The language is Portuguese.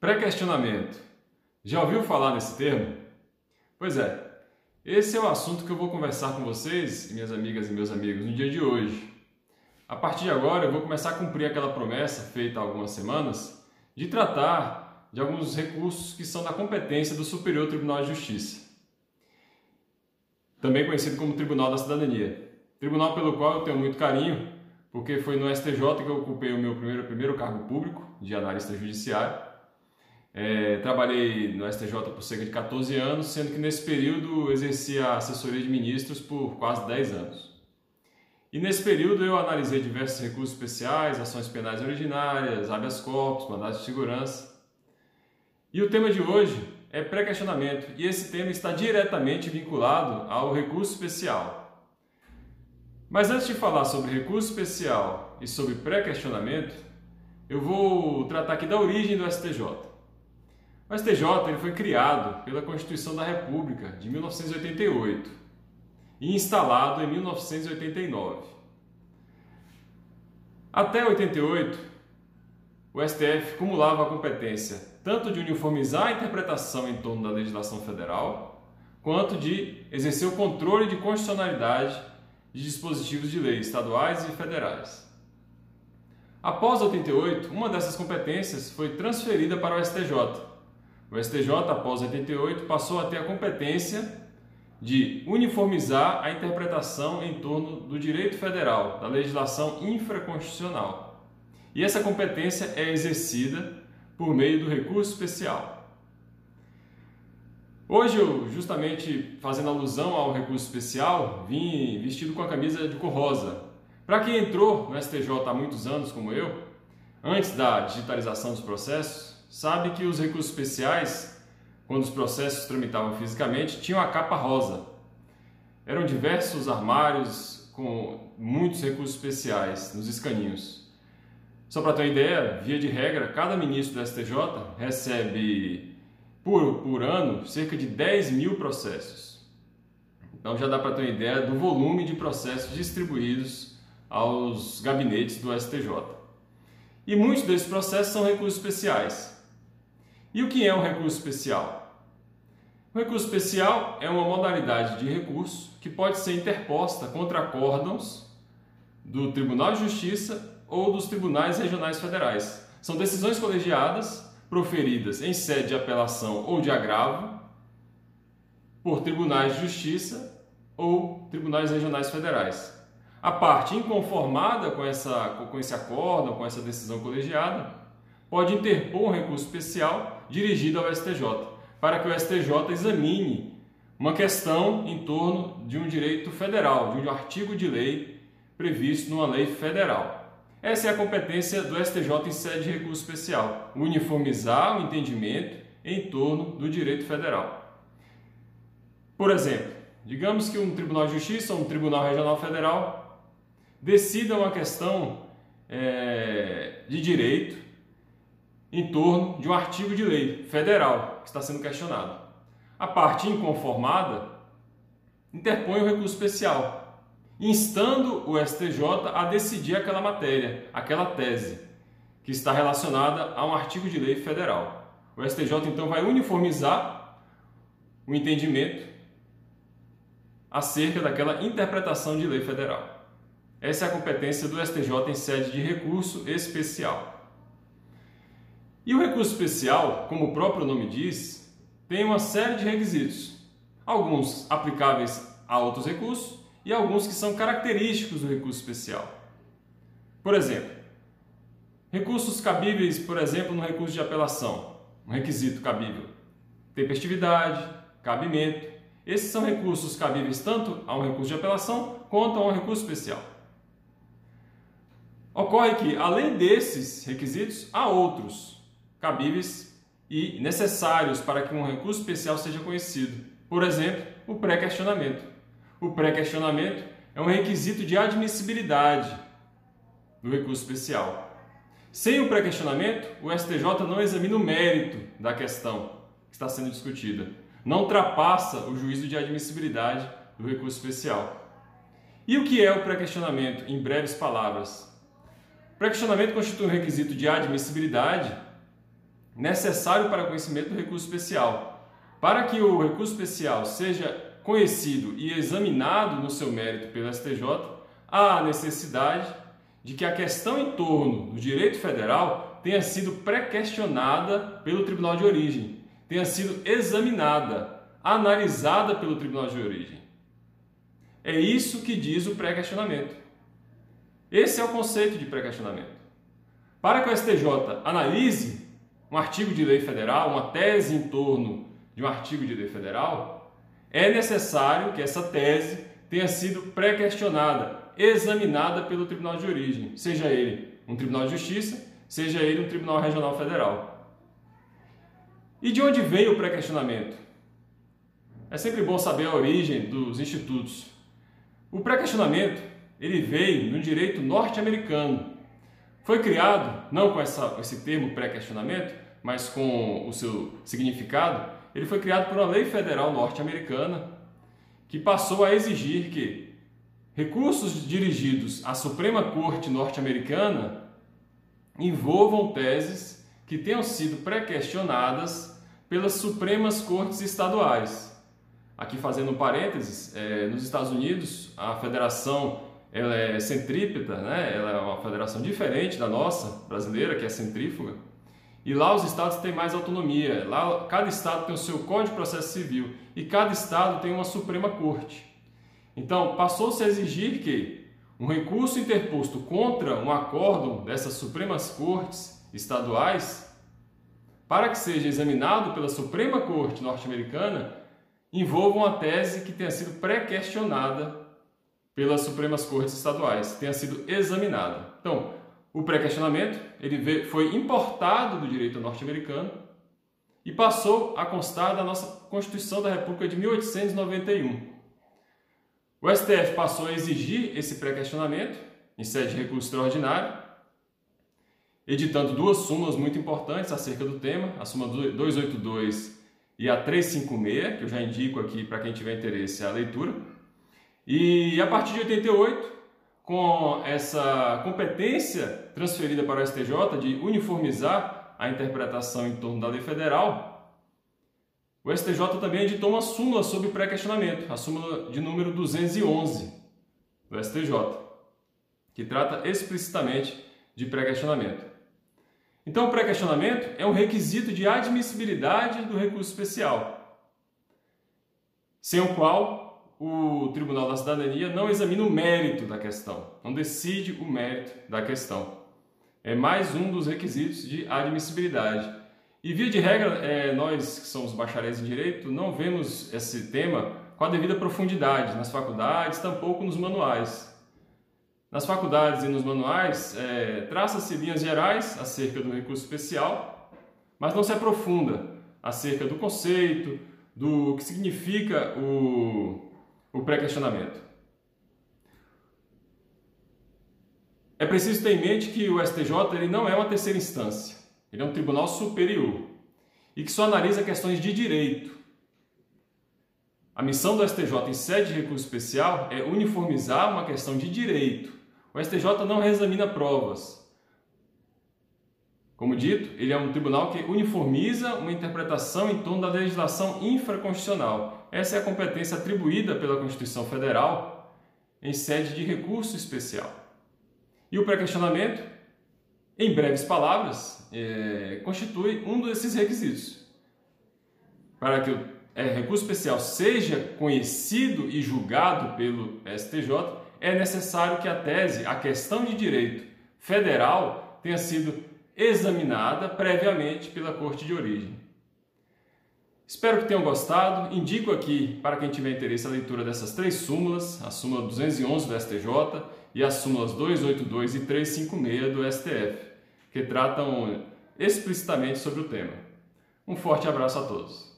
Pré-questionamento. Já ouviu falar nesse termo? Pois é, esse é o assunto que eu vou conversar com vocês, minhas amigas e meus amigos, no dia de hoje. A partir de agora, eu vou começar a cumprir aquela promessa feita há algumas semanas de tratar de alguns recursos que são da competência do Superior Tribunal de Justiça, também conhecido como Tribunal da Cidadania. Tribunal pelo qual eu tenho muito carinho, porque foi no STJ que eu ocupei o meu primeiro, primeiro cargo público de analista judiciário é, trabalhei no STJ por cerca de 14 anos, sendo que nesse período exerci a assessoria de ministros por quase 10 anos. E nesse período eu analisei diversos recursos especiais, ações penais originárias, habeas corpus, mandados de segurança. E o tema de hoje é pré-questionamento, e esse tema está diretamente vinculado ao recurso especial. Mas antes de falar sobre recurso especial e sobre pré-questionamento, eu vou tratar aqui da origem do STJ. O STJ ele foi criado pela Constituição da República de 1988 e instalado em 1989. Até 88, o STF cumulava a competência tanto de uniformizar a interpretação em torno da legislação federal, quanto de exercer o controle de constitucionalidade de dispositivos de lei estaduais e federais. Após 88, uma dessas competências foi transferida para o STJ, o STJ, após 88, passou a ter a competência de uniformizar a interpretação em torno do direito federal, da legislação infraconstitucional. E essa competência é exercida por meio do recurso especial. Hoje eu, justamente fazendo alusão ao recurso especial, vim vestido com a camisa de cor rosa. Para quem entrou no STJ há muitos anos, como eu, antes da digitalização dos processos, sabe que os recursos especiais, quando os processos tramitavam fisicamente, tinham a capa rosa. Eram diversos armários com muitos recursos especiais nos escaninhos. Só para ter uma ideia, via de regra, cada ministro do STJ recebe por, por ano cerca de 10 mil processos. Então já dá para ter uma ideia do volume de processos distribuídos aos gabinetes do STJ. E muitos desses processos são recursos especiais. E o que é um recurso especial? O recurso especial é uma modalidade de recurso que pode ser interposta contra acórdãos do Tribunal de Justiça ou dos tribunais regionais federais. São decisões colegiadas proferidas em sede de apelação ou de agravo por tribunais de justiça ou tribunais regionais federais. A parte inconformada com, essa, com esse acórdão, com essa decisão colegiada, pode interpor um recurso especial dirigido ao STJ, para que o STJ examine uma questão em torno de um direito federal, de um artigo de lei previsto numa lei federal. Essa é a competência do STJ em sede de recurso especial, uniformizar o entendimento em torno do direito federal. Por exemplo, digamos que um Tribunal de Justiça ou um Tribunal Regional Federal decida uma questão é, de direito em torno de um artigo de lei federal que está sendo questionado. A parte inconformada interpõe o recurso especial, instando o STJ a decidir aquela matéria, aquela tese, que está relacionada a um artigo de lei federal. O STJ então vai uniformizar o entendimento acerca daquela interpretação de lei federal. Essa é a competência do STJ em sede de recurso especial. E o recurso especial, como o próprio nome diz, tem uma série de requisitos, alguns aplicáveis a outros recursos e alguns que são característicos do recurso especial. Por exemplo, recursos cabíveis, por exemplo, no recurso de apelação, um requisito cabível, tempestividade, cabimento. Esses são recursos cabíveis tanto a um recurso de apelação quanto a um recurso especial. Ocorre que, além desses requisitos, há outros cabíveis e necessários para que um recurso especial seja conhecido. Por exemplo, o pré-questionamento. O pré-questionamento é um requisito de admissibilidade do recurso especial. Sem o pré-questionamento, o STJ não examina o mérito da questão que está sendo discutida. Não ultrapassa o juízo de admissibilidade do recurso especial. E o que é o pré-questionamento, em breves palavras? O pré-questionamento constitui um requisito de admissibilidade necessário para conhecimento do recurso especial. Para que o recurso especial seja conhecido e examinado no seu mérito pelo STJ, há necessidade de que a questão em torno do direito federal tenha sido pré-questionada pelo tribunal de origem, tenha sido examinada, analisada pelo tribunal de origem. É isso que diz o pré-questionamento. Esse é o conceito de pré-questionamento. Para que o STJ analise um artigo de lei federal, uma tese em torno de um artigo de lei federal, é necessário que essa tese tenha sido pré-questionada, examinada pelo tribunal de origem, seja ele um tribunal de justiça, seja ele um tribunal regional federal. E de onde vem o pré-questionamento? É sempre bom saber a origem dos institutos. O pré-questionamento ele veio no direito norte-americano. Foi criado não com essa, esse termo pré-questionamento, mas com o seu significado. Ele foi criado por uma lei federal norte-americana que passou a exigir que recursos dirigidos à Suprema Corte norte-americana envolvam teses que tenham sido pré-questionadas pelas Supremas Cortes estaduais. Aqui fazendo um parênteses, é, nos Estados Unidos, a Federação ela é centrípeta, né? ela é uma federação diferente da nossa brasileira, que é centrífuga. E lá os estados têm mais autonomia. Lá cada estado tem o seu Código de Processo Civil e cada estado tem uma Suprema Corte. Então, passou-se a exigir que um recurso interposto contra um acórdão dessas Supremas Cortes estaduais, para que seja examinado pela Suprema Corte norte-americana, envolva uma tese que tenha sido pré-questionada pelas Supremas Cortes estaduais, tenha sido examinada. Então, o pré-questionamento ele foi importado do direito norte-americano e passou a constar da nossa Constituição da República de 1891. O STF passou a exigir esse pré-questionamento em sede de recurso extraordinário, editando duas súmulas muito importantes acerca do tema, a súmula 282 e a 356, que eu já indico aqui para quem tiver interesse a leitura. E a partir de 88, com essa competência transferida para o STJ de uniformizar a interpretação em torno da lei federal, o STJ também editou uma súmula sobre pré-questionamento, a súmula de número 211 do STJ, que trata explicitamente de pré-questionamento. Então, o pré-questionamento é um requisito de admissibilidade do recurso especial, sem o qual o Tribunal da Cidadania não examina o mérito da questão, não decide o mérito da questão. É mais um dos requisitos de admissibilidade. E via de regra, é, nós que somos bacharéis em direito não vemos esse tema com a devida profundidade nas faculdades, tampouco nos manuais. Nas faculdades e nos manuais, é, traça-se linhas gerais acerca do recurso especial, mas não se aprofunda acerca do conceito, do que significa o, o pré-questionamento. É preciso ter em mente que o STJ ele não é uma terceira instância, ele é um tribunal superior e que só analisa questões de direito. A missão do STJ em sede de recurso especial é uniformizar uma questão de direito. O STJ não reexamina provas. Como dito, ele é um tribunal que uniformiza uma interpretação em torno da legislação infraconstitucional essa é a competência atribuída pela Constituição Federal em sede de recurso especial. E o pré-questionamento, em breves palavras, é, constitui um desses requisitos. Para que o é, recurso especial seja conhecido e julgado pelo STJ, é necessário que a tese, a questão de direito federal, tenha sido examinada previamente pela Corte de Origem. Espero que tenham gostado. Indico aqui, para quem tiver interesse, a leitura dessas três súmulas, a súmula 211 do STJ e as súmulas 282 e 356 do STF, que tratam explicitamente sobre o tema. Um forte abraço a todos.